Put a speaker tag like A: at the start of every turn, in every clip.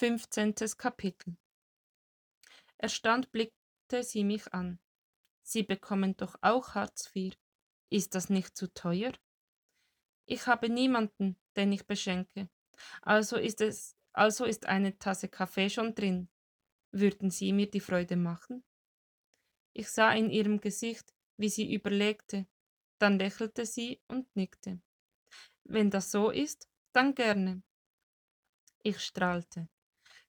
A: 15. Kapitel Erstaunt blickte sie mich an. Sie bekommen doch auch Hartz IV. Ist das nicht zu teuer? Ich habe niemanden, den ich beschenke. Also ist es, also ist eine Tasse Kaffee schon drin. Würden Sie mir die Freude machen? Ich sah in ihrem Gesicht, wie sie überlegte, dann lächelte sie und nickte. Wenn das so ist, dann gerne. Ich strahlte.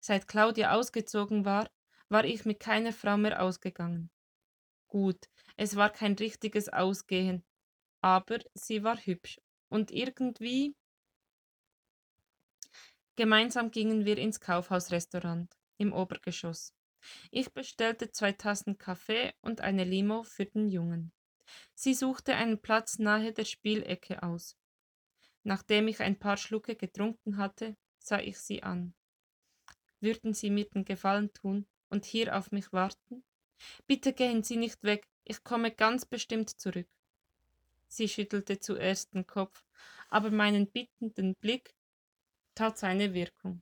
A: Seit Claudia ausgezogen war, war ich mit keiner Frau mehr ausgegangen. Gut, es war kein richtiges Ausgehen, aber sie war hübsch und irgendwie. Gemeinsam gingen wir ins Kaufhausrestaurant im Obergeschoss. Ich bestellte zwei Tassen Kaffee und eine Limo für den Jungen. Sie suchte einen Platz nahe der Spielecke aus. Nachdem ich ein paar Schlucke getrunken hatte, sah ich sie an. Würden Sie mir den Gefallen tun und hier auf mich warten? Bitte gehen Sie nicht weg, ich komme ganz bestimmt zurück. Sie schüttelte zuerst den Kopf, aber meinen bittenden Blick tat seine Wirkung.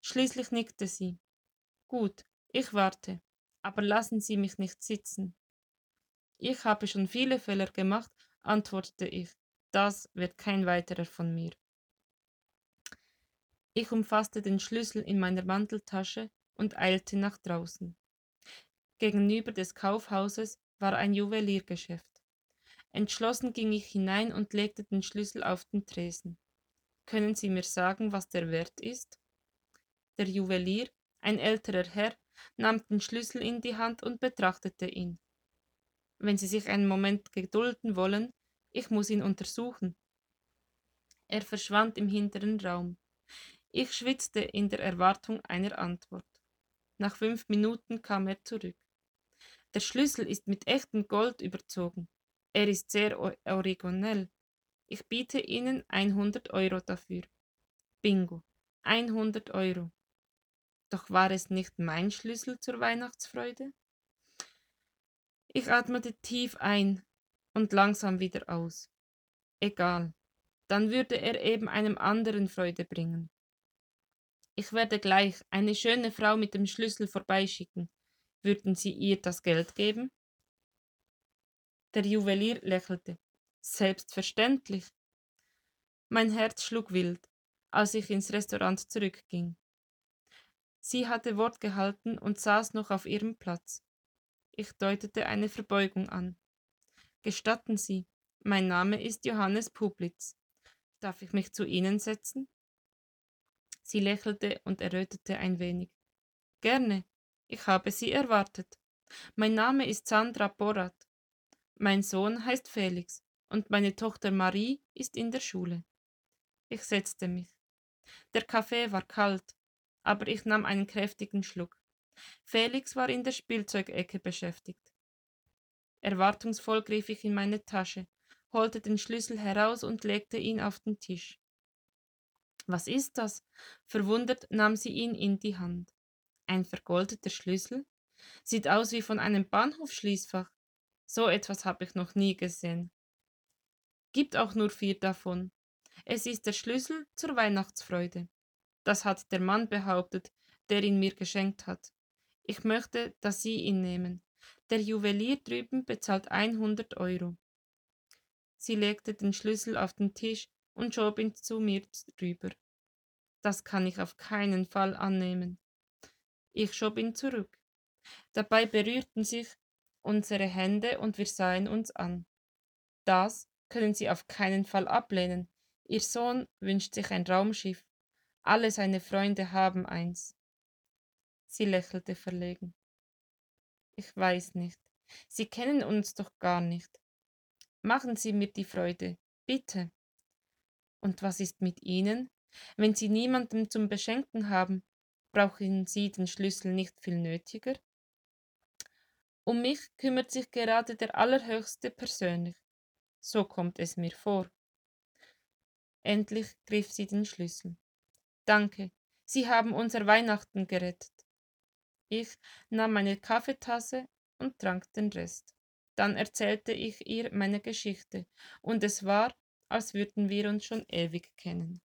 A: Schließlich nickte sie. Gut, ich warte, aber lassen Sie mich nicht sitzen. Ich habe schon viele Fehler gemacht, antwortete ich. Das wird kein weiterer von mir. Ich umfasste den Schlüssel in meiner Manteltasche und eilte nach draußen. Gegenüber des Kaufhauses war ein Juweliergeschäft. Entschlossen ging ich hinein und legte den Schlüssel auf den Tresen. Können Sie mir sagen, was der Wert ist? Der Juwelier, ein älterer Herr, nahm den Schlüssel in die Hand und betrachtete ihn. Wenn Sie sich einen Moment gedulden wollen, ich muss ihn untersuchen. Er verschwand im hinteren Raum. Ich schwitzte in der Erwartung einer Antwort. Nach fünf Minuten kam er zurück. Der Schlüssel ist mit echtem Gold überzogen. Er ist sehr originell. Ich biete Ihnen 100 Euro dafür. Bingo. 100 Euro. Doch war es nicht mein Schlüssel zur Weihnachtsfreude? Ich atmete tief ein und langsam wieder aus. Egal, dann würde er eben einem anderen Freude bringen. Ich werde gleich eine schöne Frau mit dem Schlüssel vorbeischicken. Würden Sie ihr das Geld geben? Der Juwelier lächelte. Selbstverständlich. Mein Herz schlug wild, als ich ins Restaurant zurückging. Sie hatte Wort gehalten und saß noch auf ihrem Platz. Ich deutete eine Verbeugung an. Gestatten Sie, mein Name ist Johannes Publitz. Darf ich mich zu Ihnen setzen? Sie lächelte und errötete ein wenig. Gerne, ich habe Sie erwartet. Mein Name ist Sandra Borat. Mein Sohn heißt Felix und meine Tochter Marie ist in der Schule. Ich setzte mich. Der Kaffee war kalt aber ich nahm einen kräftigen Schluck. Felix war in der Spielzeugecke beschäftigt. Erwartungsvoll griff ich in meine Tasche, holte den Schlüssel heraus und legte ihn auf den Tisch. Was ist das? Verwundert nahm sie ihn in die Hand. Ein vergoldeter Schlüssel? Sieht aus wie von einem Bahnhofschließfach. So etwas habe ich noch nie gesehen. Gibt auch nur vier davon. Es ist der Schlüssel zur Weihnachtsfreude. Das hat der Mann behauptet, der ihn mir geschenkt hat. Ich möchte, dass Sie ihn nehmen. Der Juwelier drüben bezahlt 100 Euro. Sie legte den Schlüssel auf den Tisch und schob ihn zu mir drüber. Das kann ich auf keinen Fall annehmen. Ich schob ihn zurück. Dabei berührten sich unsere Hände und wir sahen uns an. Das können Sie auf keinen Fall ablehnen. Ihr Sohn wünscht sich ein Raumschiff. Alle seine Freunde haben eins. Sie lächelte verlegen. Ich weiß nicht. Sie kennen uns doch gar nicht. Machen Sie mir die Freude, bitte. Und was ist mit Ihnen? Wenn Sie niemanden zum Beschenken haben, brauchen Sie den Schlüssel nicht viel nötiger? Um mich kümmert sich gerade der Allerhöchste persönlich. So kommt es mir vor. Endlich griff sie den Schlüssel. Danke, Sie haben unser Weihnachten gerettet. Ich nahm meine Kaffeetasse und trank den Rest. Dann erzählte ich ihr meine Geschichte, und es war, als würden wir uns schon ewig kennen.